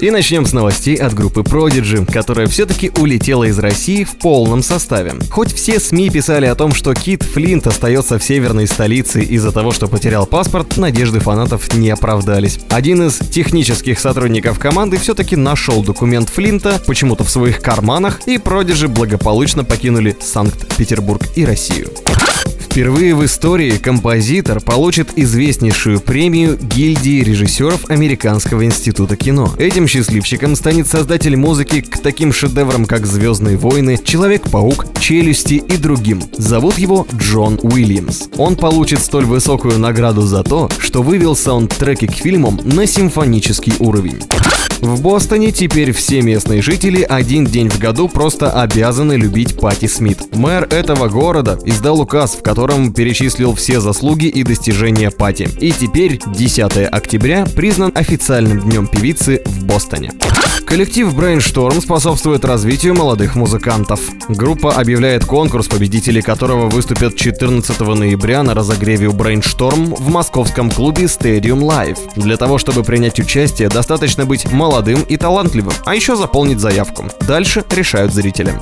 И начнем с новостей от группы Prodigy, которая все-таки улетела из России в полном составе. Хоть все СМИ писали о том, что Кит Флинт остается в северной столице из-за того, что потерял паспорт, надежды фанатов не оправдались. Один из технических сотрудников команды все-таки нашел документ Флинта почему-то в своих карманах, и Prodigy благополучно покинули Санкт-Петербург и Россию. Впервые в истории композитор получит известнейшую премию гильдии режиссеров Американского института кино. Этим счастливчиком станет создатель музыки к таким шедеврам, как «Звездные войны», «Человек-паук», «Челюсти» и другим. Зовут его Джон Уильямс. Он получит столь высокую награду за то, что вывел саундтреки к фильмам на симфонический уровень. В Бостоне теперь все местные жители один день в году просто обязаны любить Пати Смит. Мэр этого города издал указ, в котором перечислил все заслуги и достижения Пати. И теперь 10 октября признан официальным днем певицы в Бостоне. Коллектив Brainstorm способствует развитию молодых музыкантов. Группа объявляет конкурс, победители которого выступят 14 ноября на разогреве у Brainstorm в московском клубе Stadium Live. Для того, чтобы принять участие, достаточно быть молодым и талантливым, а еще заполнить заявку. Дальше решают зрители.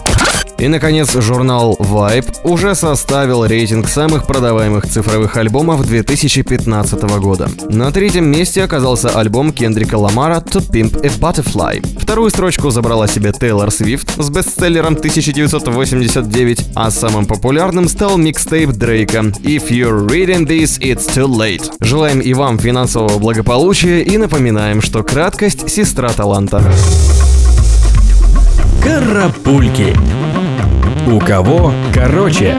И, наконец, журнал Vibe уже составил рейтинг самых продаваемых цифровых альбомов 2015 года. На третьем месте оказался альбом Кендрика Ламара «To Pimp a Butterfly». Вторую строчку забрала себе Тейлор Свифт с бестселлером 1989, а самым популярным стал микстейп Дрейка «If you're reading this, it's too late». Желаем и вам финансового благополучия и напоминаем, что краткость – сестра таланта. Карапульки. У кого короче?